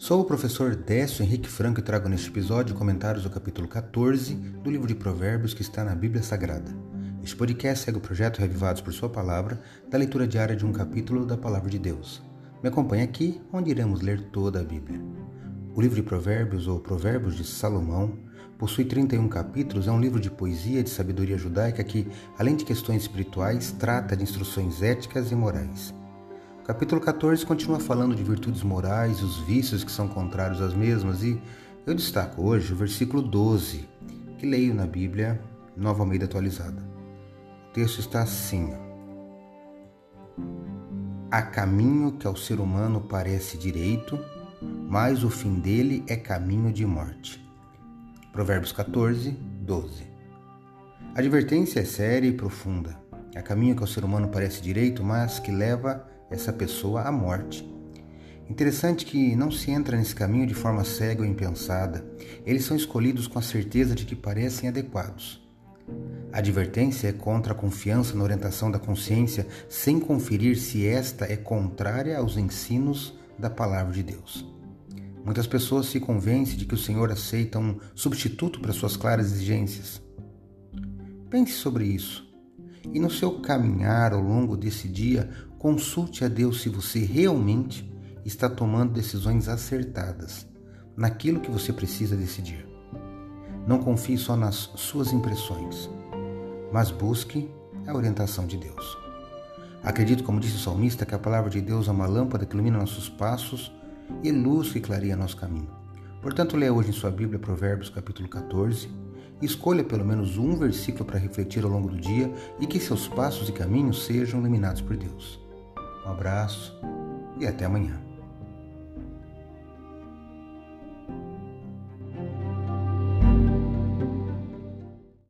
Sou o professor Décio Henrique Franco e trago neste episódio comentários do capítulo 14 do livro de Provérbios que está na Bíblia Sagrada. Este podcast segue o projeto Revivados por Sua Palavra, da leitura diária de um capítulo da Palavra de Deus. Me acompanhe aqui, onde iremos ler toda a Bíblia. O livro de Provérbios, ou Provérbios de Salomão, possui 31 capítulos, é um livro de poesia e de sabedoria judaica que, além de questões espirituais, trata de instruções éticas e morais. Capítulo 14 continua falando de virtudes morais, os vícios que são contrários às mesmas, e eu destaco hoje o versículo 12, que leio na Bíblia, Nova Almeida atualizada. O texto está assim: Há caminho que ao ser humano parece direito, mas o fim dele é caminho de morte. Provérbios 14, 12. A advertência é séria e profunda. Há caminho que ao ser humano parece direito, mas que leva essa pessoa à morte. Interessante que não se entra nesse caminho de forma cega ou impensada. Eles são escolhidos com a certeza de que parecem adequados. A advertência é contra a confiança na orientação da consciência, sem conferir se esta é contrária aos ensinos da palavra de Deus. Muitas pessoas se convencem de que o Senhor aceita um substituto para suas claras exigências. Pense sobre isso e no seu caminhar ao longo desse dia, consulte a Deus se você realmente está tomando decisões acertadas naquilo que você precisa decidir. Não confie só nas suas impressões, mas busque a orientação de Deus. Acredito, como disse o salmista, que a palavra de Deus é uma lâmpada que ilumina nossos passos e luz que clareia nosso caminho. Portanto, leia hoje em sua Bíblia Provérbios capítulo 14 Escolha pelo menos um versículo para refletir ao longo do dia e que seus passos e caminhos sejam iluminados por Deus. Um abraço e até amanhã.